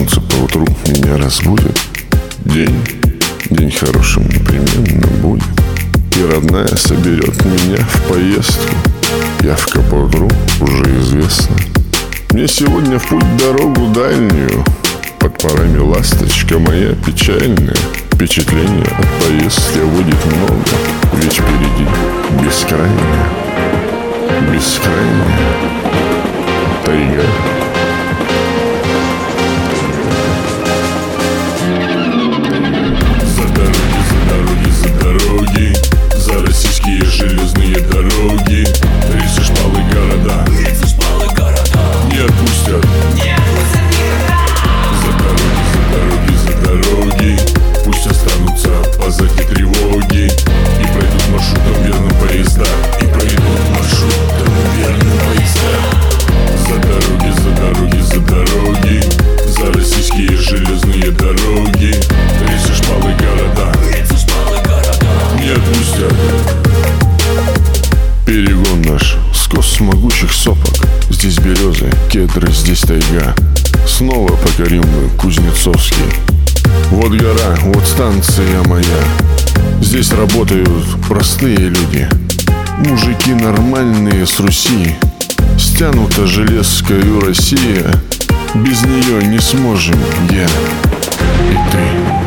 солнце поутру меня разбудит, День, день хорошим непременно будет. И родная соберет меня в поездку. Я в Каподру уже известно. Мне сегодня в путь дорогу дальнюю. Под парами ласточка моя печальная. Впечатление от поездки будет много. Ведь Yeah. Березы, кедры, здесь тайга. Снова покорим мы Кузнецовский. Вот гора, вот станция моя. Здесь работают простые люди. Мужики нормальные с Руси. Стянута железкою Россия. Без нее не сможем я. И ты